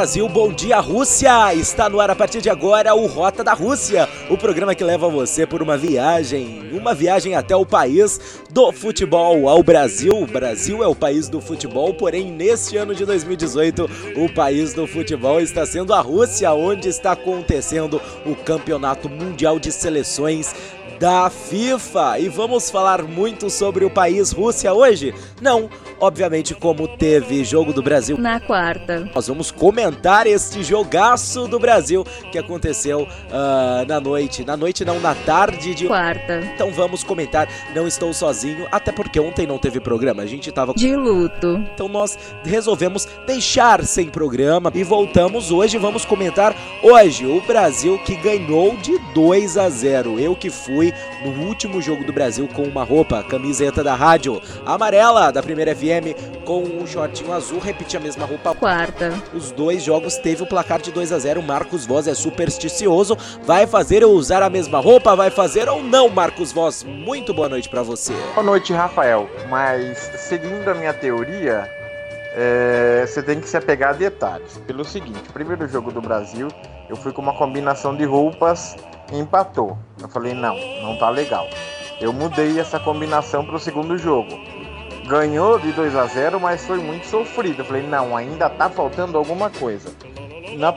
Brasil. Bom dia, Rússia. Está no ar a partir de agora o Rota da Rússia, o programa que leva você por uma viagem, uma viagem até o país do futebol, ao Brasil. O Brasil é o país do futebol, porém, neste ano de 2018, o país do futebol está sendo a Rússia, onde está acontecendo o Campeonato Mundial de Seleções da FIFA. E vamos falar muito sobre o país Rússia hoje? Não, obviamente, como teve jogo do Brasil na quarta. Nós vamos comentar este jogaço do Brasil que aconteceu uh, na noite. Na noite, não, na tarde de quarta. Então vamos comentar. Não estou sozinho, até porque ontem não teve programa. A gente tava de luto. Então nós resolvemos deixar sem programa e voltamos hoje. Vamos comentar hoje o Brasil que ganhou de 2 a 0. Eu que fui no último jogo do Brasil com uma roupa, camiseta da rádio amarela da primeira FM com um shortinho azul, repetir a mesma roupa. Quarta. Os dois jogos teve o placar de 2 a 0. Marcos Voz é supersticioso, vai fazer eu usar a mesma roupa, vai fazer ou não, Marcos Voz? Muito boa noite para você. Boa noite, Rafael. Mas seguindo a minha teoria, é, você tem que se apegar a detalhes. Pelo seguinte, primeiro jogo do Brasil, eu fui com uma combinação de roupas empatou. Eu falei, não, não tá legal. Eu mudei essa combinação para o segundo jogo. Ganhou de 2 a 0, mas foi muito sofrido. Eu falei, não, ainda tá faltando alguma coisa.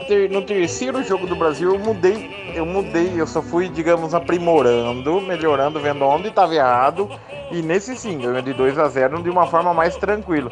Ter, no terceiro jogo do Brasil eu mudei, eu mudei, eu só fui, digamos, aprimorando, melhorando, vendo onde estava errado. E nesse sim, ganhou de 2 a 0 de uma forma mais tranquila,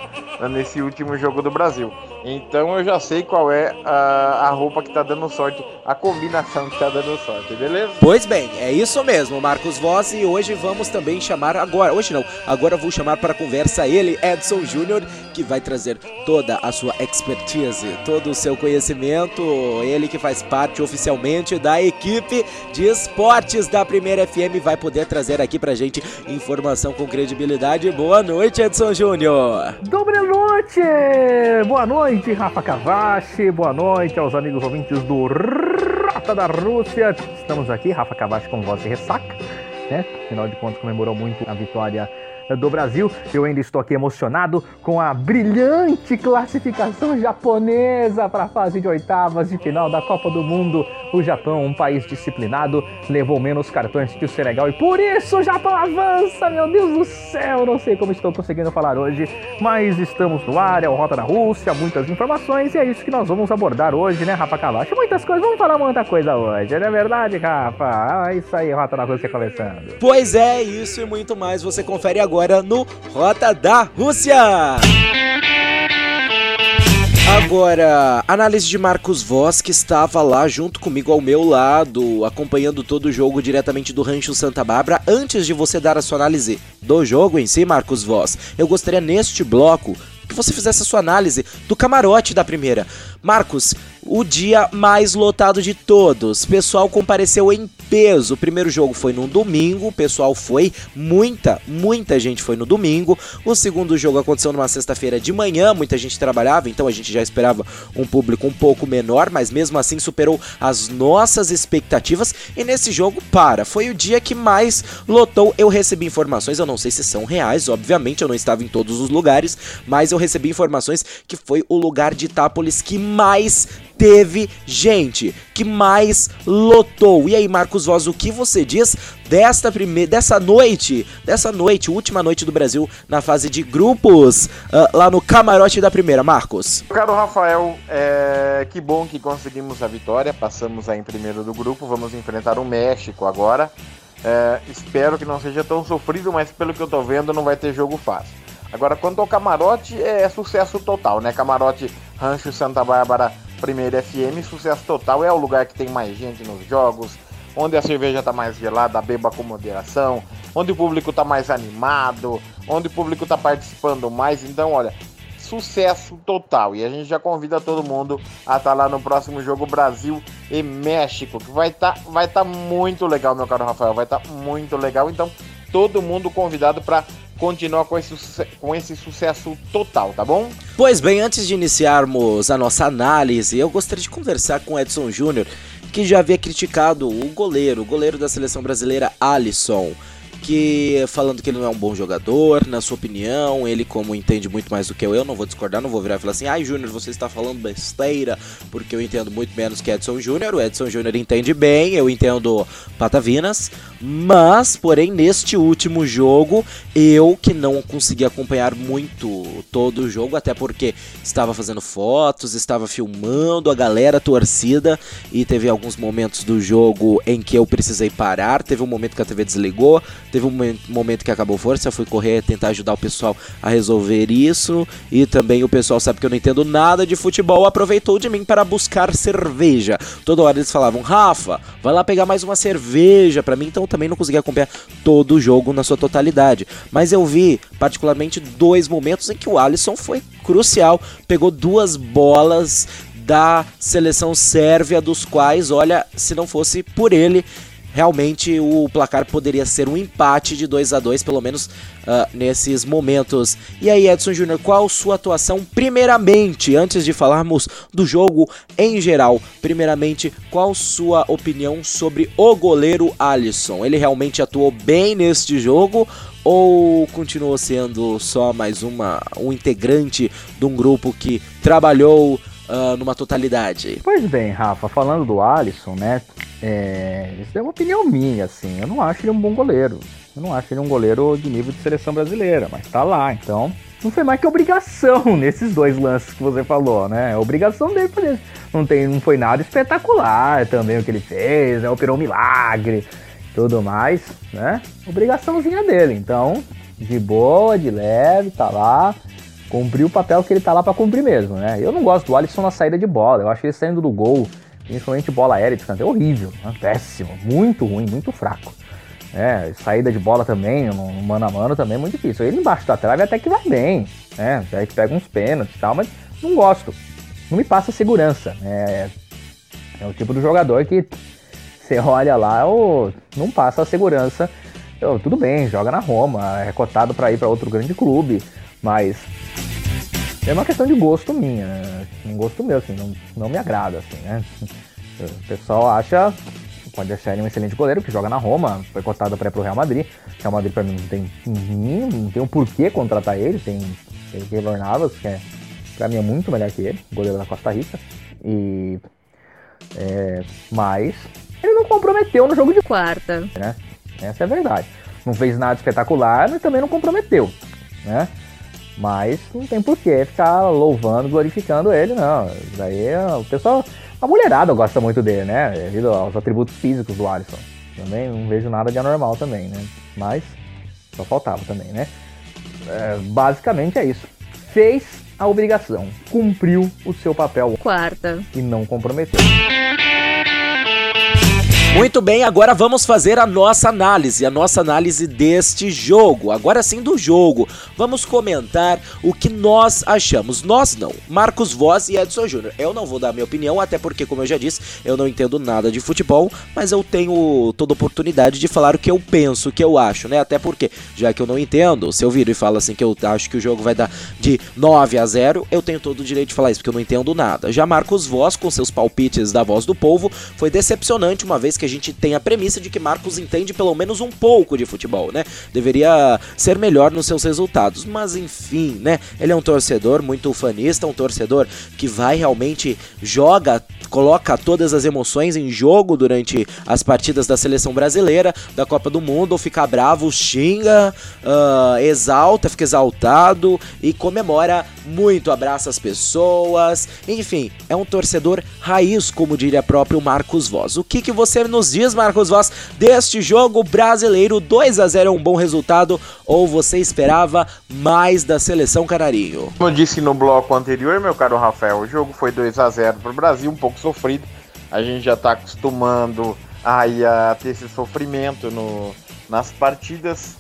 nesse último jogo do Brasil. Então eu já sei qual é a, a roupa que tá dando sorte, a combinação que tá dando sorte, beleza? Pois bem, é isso mesmo, Marcos Voz, e hoje vamos também chamar agora, hoje não, agora vou chamar para conversa ele, Edson Júnior, que vai trazer toda a sua expertise, todo o seu conhecimento, ele que faz parte oficialmente da equipe de esportes da Primeira FM, vai poder trazer aqui pra gente informação com credibilidade. Boa noite, Edson Júnior! Dobre noite! Boa noite! Rafa Cavachi. Boa noite aos amigos ouvintes do Rata da Rússia. Estamos aqui, Rafa Cavachi com voz de ressaca, né? Afinal de contas, comemorou muito a vitória do Brasil. Eu ainda estou aqui emocionado com a brilhante classificação japonesa para a fase de oitavas de final da Copa do Mundo. O Japão, um país disciplinado, levou menos cartões que o Senegal e por isso o Japão avança. Meu Deus do céu, não sei como estou conseguindo falar hoje, mas estamos no ar, é o Rota da Rússia, muitas informações e é isso que nós vamos abordar hoje, né, Rafa Cavacho? Muitas coisas, vamos falar muita coisa hoje, não é verdade, Rafa? É isso aí, Rota da Rússia começando. Pois é, isso e muito mais você confere agora agora no Rota da Rússia. Agora, análise de Marcos Voss, que estava lá junto comigo ao meu lado, acompanhando todo o jogo diretamente do Rancho Santa Bárbara. Antes de você dar a sua análise do jogo em si, Marcos Voss, eu gostaria neste bloco que você fizesse a sua análise do camarote da primeira. Marcos, o dia mais lotado de todos. Pessoal compareceu em peso. O primeiro jogo foi no domingo, o pessoal foi, muita, muita gente foi no domingo. O segundo jogo aconteceu numa sexta-feira de manhã, muita gente trabalhava, então a gente já esperava um público um pouco menor, mas mesmo assim superou as nossas expectativas. E nesse jogo, para, foi o dia que mais lotou. Eu recebi informações, eu não sei se são reais, obviamente eu não estava em todos os lugares, mas eu recebi informações que foi o lugar de Itápolis que mais teve gente, que mais lotou. E aí, Marcos Voz, o que você diz desta primeira, dessa noite, dessa noite, última noite do Brasil na fase de grupos, uh, lá no camarote da primeira, Marcos? Caro Rafael, é... que bom que conseguimos a vitória, passamos aí em primeiro do grupo, vamos enfrentar o México agora. É... espero que não seja tão sofrido, mas pelo que eu tô vendo, não vai ter jogo fácil. Agora, quanto ao camarote, é sucesso total, né? Camarote Rancho Santa Bárbara Primeira FM, sucesso total. É o lugar que tem mais gente nos jogos, onde a cerveja está mais gelada, beba com moderação, onde o público está mais animado, onde o público está participando mais. Então, olha, sucesso total. E a gente já convida todo mundo a estar tá lá no próximo jogo Brasil e México, que vai estar tá, vai tá muito legal, meu caro Rafael. Vai estar tá muito legal. Então, todo mundo convidado para continuar com esse, com esse sucesso total, tá bom? Pois bem, antes de iniciarmos a nossa análise, eu gostaria de conversar com Edson Júnior, que já havia criticado o goleiro, o goleiro da seleção brasileira, Alisson que falando que ele não é um bom jogador, na sua opinião, ele como entende muito mais do que eu, eu não vou discordar, não vou virar e falar assim, ai Júnior, você está falando besteira, porque eu entendo muito menos que Edson Júnior, o Edson Júnior entende bem, eu entendo patavinas, mas, porém, neste último jogo, eu que não consegui acompanhar muito todo o jogo, até porque estava fazendo fotos, estava filmando a galera, a torcida, e teve alguns momentos do jogo em que eu precisei parar, teve um momento que a TV desligou, Teve um momento que acabou força, fui correr tentar ajudar o pessoal a resolver isso. E também o pessoal sabe que eu não entendo nada de futebol, aproveitou de mim para buscar cerveja. Toda hora eles falavam, Rafa, vai lá pegar mais uma cerveja para mim, então eu também não consegui acompanhar todo o jogo na sua totalidade. Mas eu vi, particularmente, dois momentos em que o Alisson foi crucial, pegou duas bolas da seleção sérvia, dos quais, olha, se não fosse por ele, realmente o placar poderia ser um empate de 2 a 2 pelo menos uh, nesses momentos. E aí, Edson Júnior, qual sua atuação primeiramente, antes de falarmos do jogo em geral? Primeiramente, qual sua opinião sobre o goleiro Alisson? Ele realmente atuou bem neste jogo ou continuou sendo só mais uma um integrante de um grupo que trabalhou uh, numa totalidade? Pois bem, Rafa, falando do Alisson, né? É, isso é uma opinião minha, assim. Eu não acho ele um bom goleiro. Eu não acho ele um goleiro de nível de seleção brasileira, mas tá lá, então. Não foi mais que obrigação nesses dois lances que você falou, né? obrigação dele fazer. Não, tem, não foi nada espetacular também o que ele fez, né? Operou um milagre, tudo mais, né? Obrigaçãozinha dele. Então, de boa, de leve, tá lá cumprir o papel que ele tá lá para cumprir mesmo, né? Eu não gosto do Alisson na saída de bola, eu acho ele saindo do gol, principalmente bola aérea de canto, é horrível, né? péssimo, muito ruim, muito fraco. É, saída de bola também, no mano a mano também é muito difícil. Ele embaixo da trave até que vai bem, né? Até que pega uns pênaltis e tal, mas não gosto. Não me passa segurança. É, é o tipo do jogador que você olha lá, ou não passa a segurança. Eu, tudo bem, joga na Roma, é cotado para ir para outro grande clube, mas é uma questão de gosto minha, né? um gosto meu, assim, não, não me agrada, assim, né? O pessoal acha, pode achar ele um excelente goleiro, que joga na Roma, foi cotado para ir pro Real Madrid. O Real Madrid para mim não tem não tem um porquê contratar ele, tem, tem Keylor Navas, que é, para mim é muito melhor que ele, goleiro da Costa Rica. E é, mas ele não comprometeu no jogo de quarta, né? Essa é a verdade. Não fez nada espetacular, mas também não comprometeu, né? Mas não tem porquê ficar louvando, glorificando ele, não. Daí o pessoal. A mulherada gosta muito dele, né? Devido aos atributos físicos do Alisson. Também não vejo nada de anormal também, né? Mas só faltava também, né? É, basicamente é isso. Fez a obrigação, cumpriu o seu papel. Quarta. E não comprometeu. Muito bem, agora vamos fazer a nossa análise, a nossa análise deste jogo. Agora sim do jogo. Vamos comentar o que nós achamos. Nós não, Marcos Voz e Edson Júnior. Eu não vou dar minha opinião, até porque, como eu já disse, eu não entendo nada de futebol, mas eu tenho toda oportunidade de falar o que eu penso, o que eu acho, né? Até porque, já que eu não entendo, se eu viro e falo assim que eu acho que o jogo vai dar de 9 a 0, eu tenho todo o direito de falar isso, porque eu não entendo nada. Já Marcos Voz, com seus palpites da voz do povo, foi decepcionante, uma vez que que a gente tem a premissa de que Marcos entende pelo menos um pouco de futebol, né? Deveria ser melhor nos seus resultados, mas enfim, né? Ele é um torcedor muito ufanista, um torcedor que vai realmente joga, coloca todas as emoções em jogo durante as partidas da seleção brasileira, da Copa do Mundo, ou fica bravo, xinga, uh, exalta, fica exaltado e comemora muito, abraça as pessoas, enfim, é um torcedor raiz, como diria próprio Marcos Voz. O que, que você nos diz, Marcos Voss, deste jogo brasileiro 2 a 0 é um bom resultado ou você esperava mais da seleção canarinho? Como eu disse no bloco anterior, meu caro Rafael, o jogo foi 2 a 0 para o Brasil, um pouco sofrido. A gente já está acostumando aí a ter esse sofrimento no, nas partidas.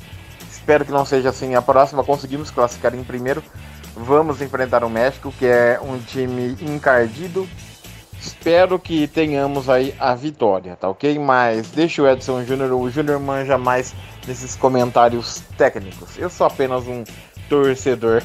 Espero que não seja assim a próxima. Conseguimos classificar em primeiro. Vamos enfrentar o México, que é um time encardido. Espero que tenhamos aí a vitória, tá ok? Mas deixa o Edson Júnior, o Júnior manja mais nesses comentários técnicos. Eu sou apenas um torcedor.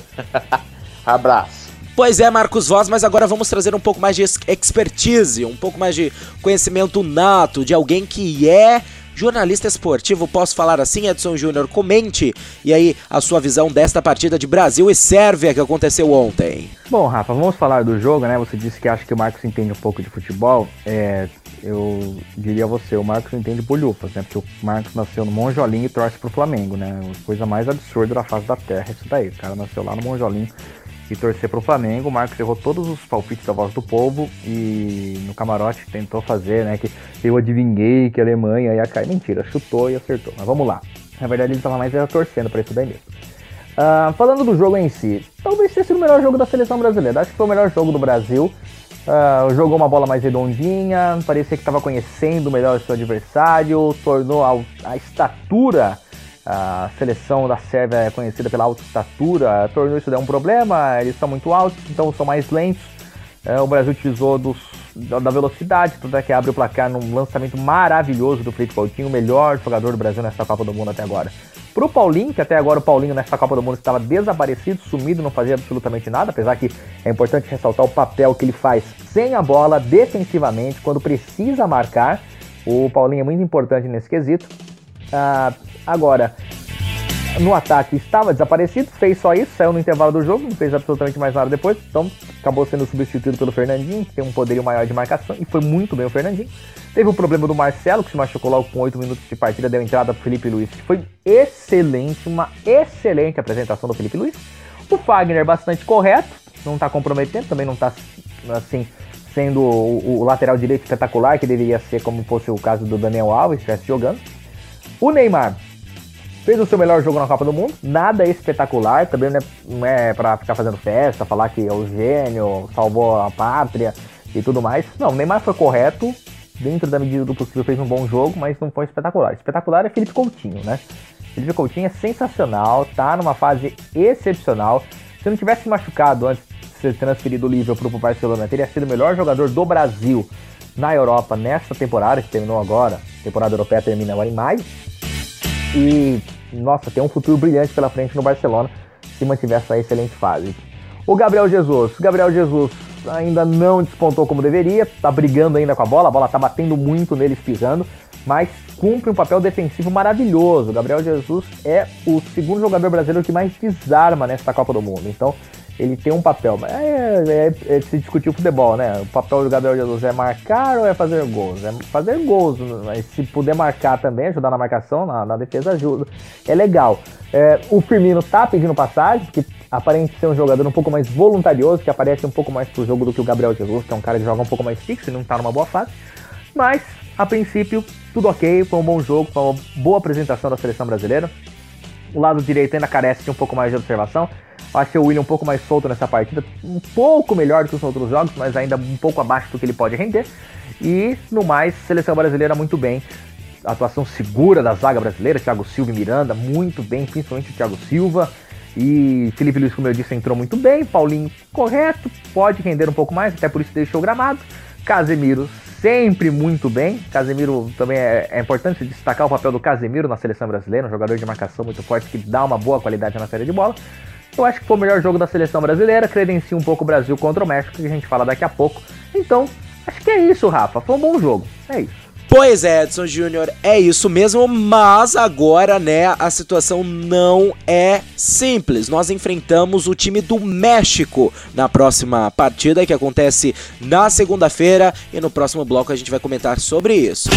Abraço. Pois é, Marcos Voz, mas agora vamos trazer um pouco mais de expertise, um pouco mais de conhecimento nato de alguém que é jornalista esportivo, posso falar assim, Edson Júnior? Comente e aí a sua visão desta partida de Brasil e Sérvia que aconteceu ontem. Bom, Rafa, vamos falar do jogo, né? Você disse que acha que o Marcos entende um pouco de futebol. É, eu diria a você, o Marcos entende bolhufas, né? Porque o Marcos nasceu no Monjolinho e torce pro Flamengo, né? Coisa mais absurda da face da terra, isso daí. O cara nasceu lá no Monjolinho e torcer para o Flamengo. O Marcos errou todos os palpites da voz do povo e no camarote tentou fazer, né? Que eu adivinhei que a Alemanha ia cair. Mentira, chutou e acertou. Mas vamos lá. Na verdade, ele estava mais era torcendo para isso daí mesmo. Uh, falando do jogo em si, talvez tenha sido o melhor jogo da seleção brasileira. Acho que foi o melhor jogo do Brasil. Uh, jogou uma bola mais redondinha, parecia que estava conhecendo melhor o seu adversário, tornou a, a estatura a seleção da Sérvia é conhecida pela alta estatura, tornou isso um problema, eles são muito altos, então são mais lentos. É, o Brasil utilizou dos, da velocidade, tanto é que abre o placar num lançamento maravilhoso do Felipe Coutinho, o melhor jogador do Brasil nessa Copa do Mundo até agora. Pro Paulinho, que até agora o Paulinho nessa Copa do Mundo estava desaparecido, sumido, não fazia absolutamente nada, apesar que é importante ressaltar o papel que ele faz sem a bola, defensivamente, quando precisa marcar. O Paulinho é muito importante nesse quesito. Ah, agora, no ataque estava desaparecido, fez só isso, saiu no intervalo do jogo, não fez absolutamente mais nada depois, então acabou sendo substituído pelo Fernandinho, que tem um poderio maior de marcação, e foi muito bem o Fernandinho. Teve o problema do Marcelo, que se machucou logo com 8 minutos de partida, deu entrada pro Felipe Luiz, que foi excelente, uma excelente apresentação do Felipe Luiz. O Fagner bastante correto, não está comprometendo, também não está assim, sendo o, o, lateral direito espetacular, que deveria ser como fosse o caso do Daniel Alves, estivesse jogando. O Neymar fez o seu melhor jogo na Copa do Mundo, nada espetacular, também não é, não é pra ficar fazendo festa, falar que é o gênio, salvou a pátria e tudo mais. Não, o Neymar foi correto, dentro da medida do possível fez um bom jogo, mas não foi espetacular. Espetacular é Felipe Coutinho, né? Felipe Coutinho é sensacional, tá numa fase excepcional. Se não tivesse machucado antes de ser transferido livre para o Barcelona, teria sido o melhor jogador do Brasil na Europa nessa temporada, que terminou agora. Temporada europeia termina agora em maio. E, nossa, tem um futuro brilhante pela frente no Barcelona se mantiver essa excelente fase. O Gabriel Jesus. Gabriel Jesus ainda não despontou como deveria, tá brigando ainda com a bola, a bola tá batendo muito neles pisando, mas cumpre um papel defensivo maravilhoso. O Gabriel Jesus é o segundo jogador brasileiro que mais desarma nesta Copa do Mundo. Então, ele tem um papel. É, é, é, se discutir o futebol, né? O papel do Gabriel Jesus é marcar ou é fazer gols? É fazer gols, mas se puder marcar também, ajudar na marcação, na, na defesa ajuda. É legal. É, o Firmino tá pedindo passagem, porque aparente ser um jogador um pouco mais voluntarioso, que aparece um pouco mais pro jogo do que o Gabriel Jesus, que é um cara que joga um pouco mais fixo e não tá numa boa fase. Mas, a princípio, tudo ok, foi um bom jogo, foi uma boa apresentação da seleção brasileira. O lado direito ainda carece de um pouco mais de observação. Achei o William um pouco mais solto nessa partida, um pouco melhor do que os outros jogos, mas ainda um pouco abaixo do que ele pode render. E no mais, seleção brasileira muito bem. Atuação segura da zaga brasileira, Thiago Silva e Miranda, muito bem, principalmente o Thiago Silva. E Felipe Luiz, como eu disse, entrou muito bem. Paulinho, correto, pode render um pouco mais, até por isso deixou gramado. Casemiro, sempre muito bem. Casemiro também é, é, importante destacar o papel do Casemiro na seleção brasileira, um jogador de marcação muito forte que dá uma boa qualidade na série de bola. Eu acho que foi o melhor jogo da seleção brasileira, credencia um pouco o Brasil contra o México, que a gente fala daqui a pouco. Então, acho que é isso, Rafa. Foi um bom jogo. É isso. Pois é, Edson Júnior, é isso mesmo, mas agora, né, a situação não é simples. Nós enfrentamos o time do México na próxima partida que acontece na segunda-feira e no próximo bloco a gente vai comentar sobre isso.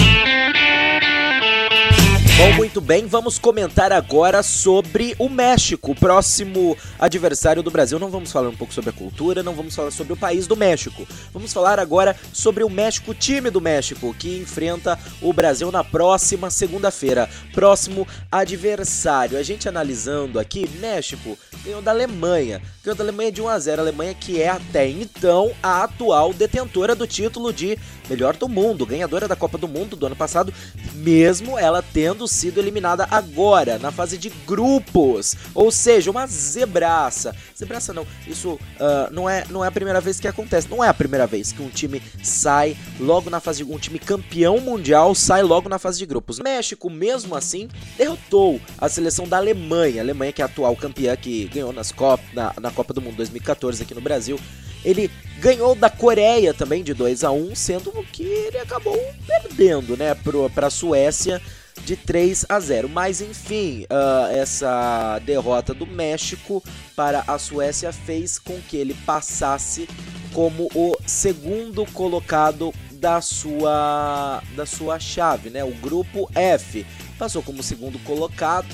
Bom, muito bem, vamos comentar agora sobre o México, o próximo adversário do Brasil. Não vamos falar um pouco sobre a cultura, não vamos falar sobre o país do México. Vamos falar agora sobre o México, o time do México, que enfrenta o Brasil na próxima segunda-feira. Próximo adversário. A gente analisando aqui, México ganhou da Alemanha. Ganhou da Alemanha de 1 a 0 A Alemanha que é até então a atual detentora do título de melhor do mundo, ganhadora da Copa do Mundo do ano passado, mesmo ela tendo sido eliminada agora, na fase de grupos. Ou seja, uma zebraça. Zebraça não, isso uh, não, é, não é a primeira vez que acontece. Não é a primeira vez que um time sai logo na fase de um time campeão mundial sai logo na fase de grupos. México, mesmo assim, derrotou a seleção da Alemanha. A Alemanha que é a atual campeã que ganhou nas Cop na, na Copa do Mundo 2014 aqui no Brasil. Ele ganhou da Coreia também de 2 a 1 sendo que ele acabou perdendo, né, para a Suécia de 3 a 0. Mas enfim, uh, essa derrota do México para a Suécia fez com que ele passasse como o segundo colocado da sua da sua chave, né? O grupo F passou como segundo colocado,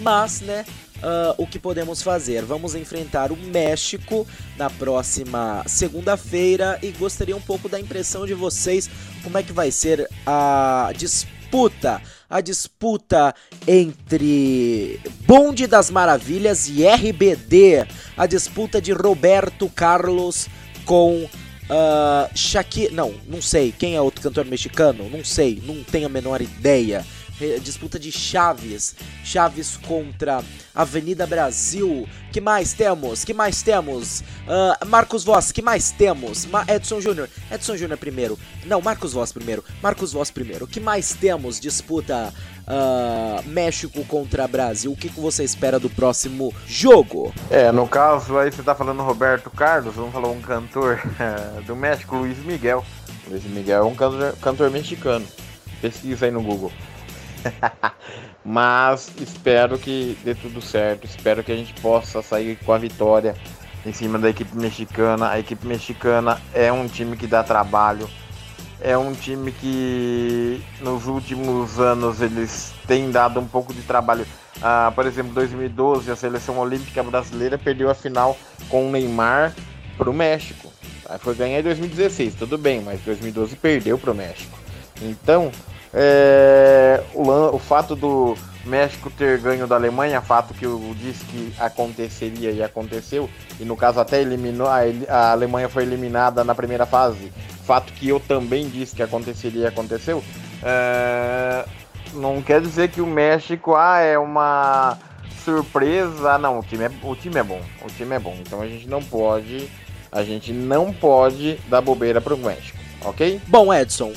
mas, né? Uh, o que podemos fazer? Vamos enfrentar o México na próxima segunda-feira e gostaria um pouco da impressão de vocês como é que vai ser a disputa, a disputa entre Bonde das Maravilhas e RBD, a disputa de Roberto Carlos com uh, Shakira, não, não sei, quem é outro cantor mexicano? Não sei, não tenho a menor ideia disputa de Chaves, Chaves contra Avenida Brasil. Que mais temos? Que mais temos? Uh, Marcos Voss, que mais temos? Ma Edson Júnior, Edson Júnior primeiro. Não, Marcos Voss primeiro. Marcos Voss primeiro. Que mais temos? Disputa uh, México contra Brasil. O que, que você espera do próximo jogo? É, no caso aí você tá falando Roberto Carlos, vamos falar um cantor do México, Luiz Miguel. Luiz Miguel é um cantor, cantor mexicano. Pesquisa aí no Google. Mas espero que dê tudo certo. Espero que a gente possa sair com a vitória em cima da equipe mexicana. A equipe mexicana é um time que dá trabalho. É um time que nos últimos anos eles têm dado um pouco de trabalho. Ah, por exemplo, 2012 a seleção olímpica brasileira perdeu a final com o Neymar para o México. Foi ganhar em 2016, tudo bem, mas 2012 perdeu para o México. Então é, o, o, fato do México ter ganho da Alemanha, fato que eu disse que aconteceria e aconteceu, e no caso até eliminou, a, a Alemanha foi eliminada na primeira fase, fato que eu também disse que aconteceria e aconteceu, é, não quer dizer que o México ah, é uma surpresa, não, o time, é, o time é bom, o time é bom, então a gente não pode, a gente não pode dar bobeira para o México, ok? Bom, Edson,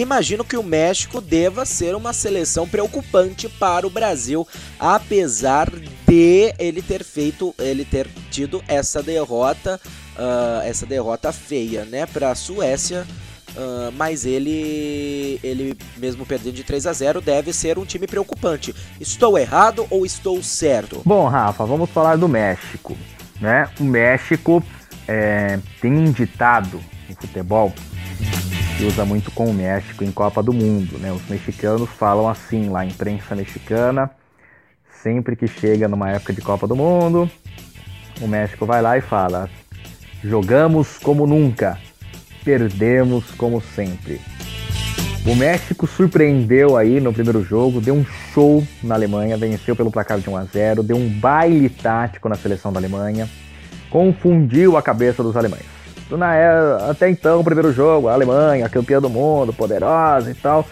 Imagino que o México deva ser uma seleção preocupante para o Brasil, apesar de ele ter feito, ele ter tido essa derrota, uh, essa derrota feia, né, para a Suécia. Uh, mas ele, ele mesmo perdendo de 3 a 0 deve ser um time preocupante. Estou errado ou estou certo? Bom, Rafa, vamos falar do México, né? O México é, tem um ditado no futebol que usa muito com o México em Copa do Mundo. Né? Os mexicanos falam assim lá, a imprensa mexicana, sempre que chega numa época de Copa do Mundo, o México vai lá e fala: jogamos como nunca, perdemos como sempre. O México surpreendeu aí no primeiro jogo, deu um show na Alemanha, venceu pelo placar de 1 a 0, deu um baile tático na seleção da Alemanha, confundiu a cabeça dos alemães até então, o primeiro jogo, a Alemanha, campeã do mundo, poderosa e tal.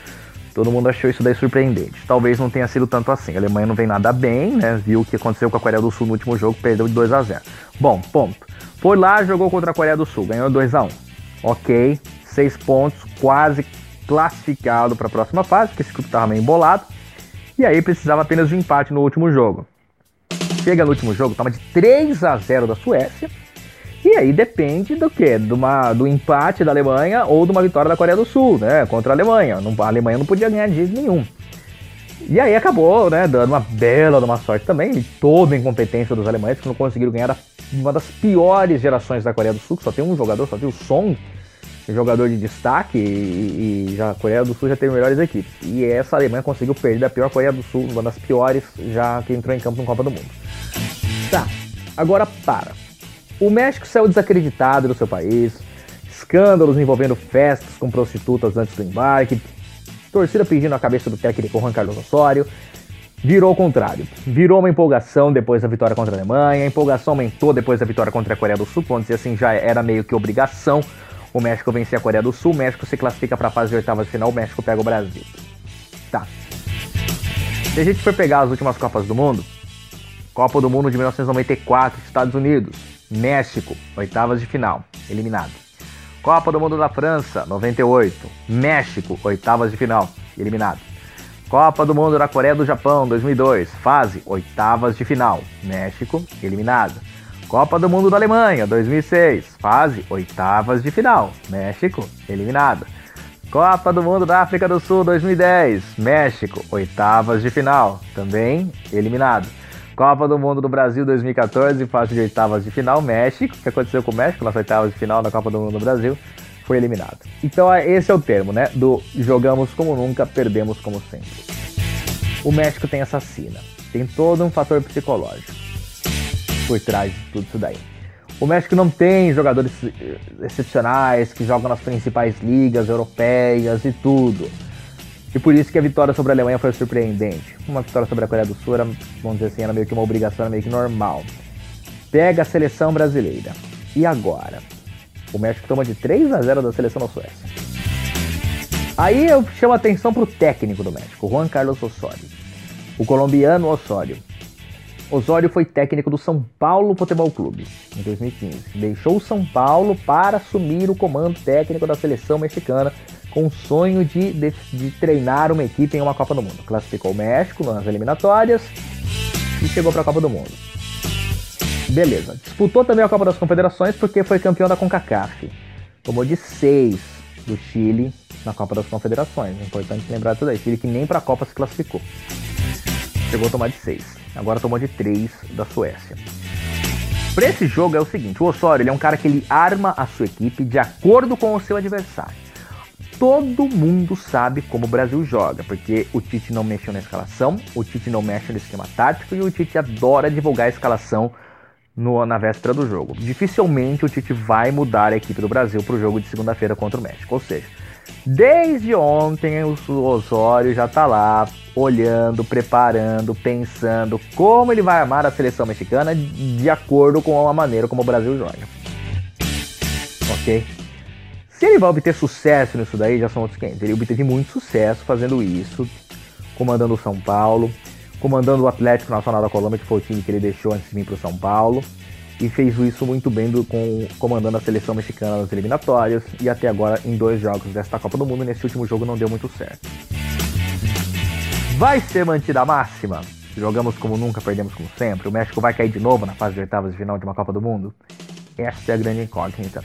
Todo mundo achou isso daí surpreendente. Talvez não tenha sido tanto assim. A Alemanha não vem nada bem, né? Viu o que aconteceu com a Coreia do Sul no último jogo, perdeu de 2 a 0. Bom, ponto. Foi lá, jogou contra a Coreia do Sul, ganhou 2 a 1. Ok, 6 pontos, quase classificado para a próxima fase, porque esse grupo estava meio embolado. E aí precisava apenas de um empate no último jogo. Chega no último jogo, toma de 3 a 0 da Suécia e aí depende do que? Do, uma, do empate da Alemanha ou de uma vitória da Coreia do Sul, né? Contra a Alemanha. Não, a Alemanha não podia ganhar de nenhum. E aí acabou, né? Dando uma bela uma sorte também. Toda a incompetência dos alemães que não conseguiram ganhar uma das piores gerações da Coreia do Sul, que só tem um jogador, só tem o Song, jogador de destaque, e, e já a Coreia do Sul já tem melhores equipes. E essa Alemanha conseguiu perder da pior Coreia do Sul, uma das piores já que entrou em campo no Copa do Mundo. Tá, agora para. O México saiu desacreditado do seu país, escândalos envolvendo festas com prostitutas antes do embarque, torcida pedindo a cabeça do técnico Juan Carlos Osório. virou o contrário. Virou uma empolgação depois da vitória contra a Alemanha, a empolgação aumentou depois da vitória contra a Coreia do Sul, dizer assim, já era meio que obrigação o México vencer a Coreia do Sul, o México se classifica para a fase de oitavas de final, o México pega o Brasil. Tá. Se a gente for pegar as últimas Copas do Mundo, Copa do Mundo de 1994, Estados Unidos, México, oitavas de final, eliminado. Copa do Mundo da França, 98, México, oitavas de final, eliminado. Copa do Mundo da Coreia do Japão 2002, fase oitavas de final, México eliminado. Copa do Mundo da Alemanha 2006, fase oitavas de final, México eliminado. Copa do Mundo da África do Sul 2010, México oitavas de final, também eliminado. Copa do Mundo do Brasil 2014, fase de oitavas de final, México. O que aconteceu com o México nas oitavas de final da Copa do Mundo do Brasil? foi eliminado. Então é, esse é o termo, né? Do jogamos como nunca, perdemos como sempre. O México tem essa sina, tem todo um fator psicológico por trás de tudo isso daí. O México não tem jogadores eh, excepcionais que jogam nas principais ligas europeias e tudo. E por isso que a vitória sobre a Alemanha foi surpreendente. Uma vitória sobre a Coreia do Sul era, vamos dizer assim, era meio que uma obrigação, era meio que normal. Pega a seleção brasileira. E agora? O México toma de 3 a 0 da seleção da Suécia. Aí eu chamo a atenção para o técnico do México, Juan Carlos Osorio. O colombiano Osorio. Osório foi técnico do São Paulo Futebol Clube em 2015. Deixou o São Paulo para assumir o comando técnico da seleção mexicana com o sonho de, de, de, treinar uma equipe em uma Copa do Mundo. Classificou o México nas eliminatórias e chegou para a Copa do Mundo. Beleza. Disputou também a Copa das Confederações porque foi campeão da CONCACAF. Tomou de 6 do Chile na Copa das Confederações. É importante lembrar disso daí. Chile que nem para a Copa se classificou. Chegou a tomar de 6. Agora tomou de 3 da Suécia. Para esse jogo é o seguinte, o Osório é um cara que ele arma a sua equipe de acordo com o seu adversário. Todo mundo sabe como o Brasil joga, porque o Tite não mexeu na escalação, o Tite não mexe no esquema tático e o Tite adora divulgar a escalação no, na véspera do jogo. Dificilmente o Tite vai mudar a equipe do Brasil para o jogo de segunda-feira contra o México. Ou seja, desde ontem o Osório já está lá olhando, preparando, pensando como ele vai armar a seleção mexicana de acordo com a maneira como o Brasil joga. Ok? Se ele vai obter sucesso nisso daí, já são outros 500. Ele obteve muito sucesso fazendo isso, comandando o São Paulo, comandando o Atlético Nacional da Colômbia, que foi o time que ele deixou antes de vir para o São Paulo, e fez isso muito bem do, com, comandando a seleção mexicana nas eliminatórias, e até agora em dois jogos desta Copa do Mundo, nesse último jogo não deu muito certo. Vai ser mantida a máxima? Jogamos como nunca, perdemos como sempre. O México vai cair de novo na fase de oitavas de final de uma Copa do Mundo? Essa é a grande incógnita.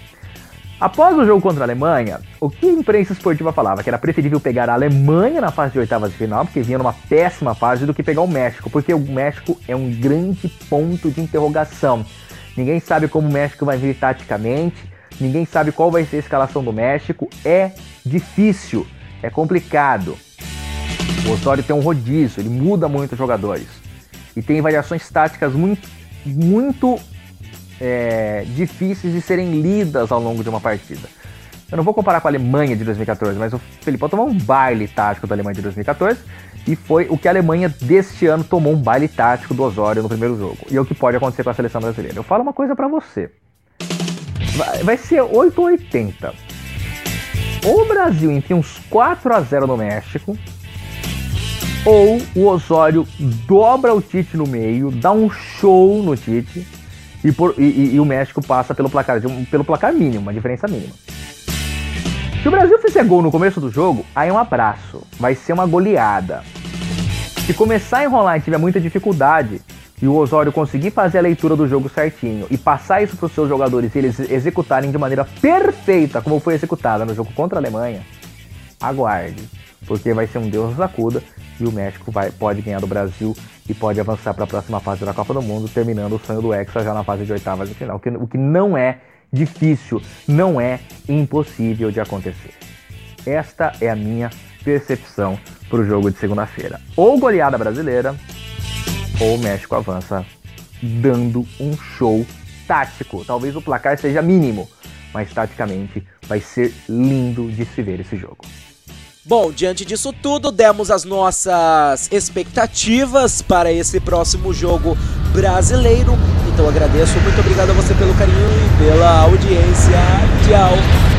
Após o jogo contra a Alemanha, o que a imprensa esportiva falava? Que era preferível pegar a Alemanha na fase de oitavas de final, porque vinha numa péssima fase, do que pegar o México, porque o México é um grande ponto de interrogação. Ninguém sabe como o México vai vir taticamente, ninguém sabe qual vai ser a escalação do México. É difícil, é complicado. O Osório tem um rodízio, ele muda muito os jogadores. E tem variações táticas muito, muito é, difíceis de serem lidas ao longo de uma partida. Eu não vou comparar com a Alemanha de 2014, mas o Felipão tomou um baile tático da Alemanha de 2014 e foi o que a Alemanha deste ano tomou um baile tático do Osório no primeiro jogo. E é o que pode acontecer com a seleção brasileira. Eu falo uma coisa para você. Vai, vai ser 8 ou 80. Ou o Brasil enfia uns 4 a 0 no México, ou o Osório dobra o Tite no meio, dá um show no Tite e, por, e, e, o México passa pelo placar, pelo placar mínimo, uma diferença mínima. Se o Brasil fizer gol no começo do jogo, aí é um abraço. Vai ser uma goleada. Se começar a enrolar e tiver muita dificuldade, e o Osório conseguir fazer a leitura do jogo certinho e passar isso para os seus jogadores e eles executarem de maneira perfeita como foi executada no jogo contra a Alemanha, aguarde, porque vai ser um Deus nos acuda e o México vai, pode ganhar do Brasil e pode avançar para a próxima fase da Copa do Mundo, terminando o sonho do Hexa já na fase de oitavas de final, o que, o que não é difícil, não é impossível de acontecer. Esta é a minha percepção para o jogo de segunda-feira. Ou goleada brasileira, ou o México avança dando um show tático. Talvez o placar seja mínimo, mas taticamente vai ser lindo de se ver esse jogo. Bom, diante disso tudo, demos as nossas expectativas para esse próximo jogo brasileiro. Então agradeço, muito obrigado a você pelo carinho e pela audiência. Tchau!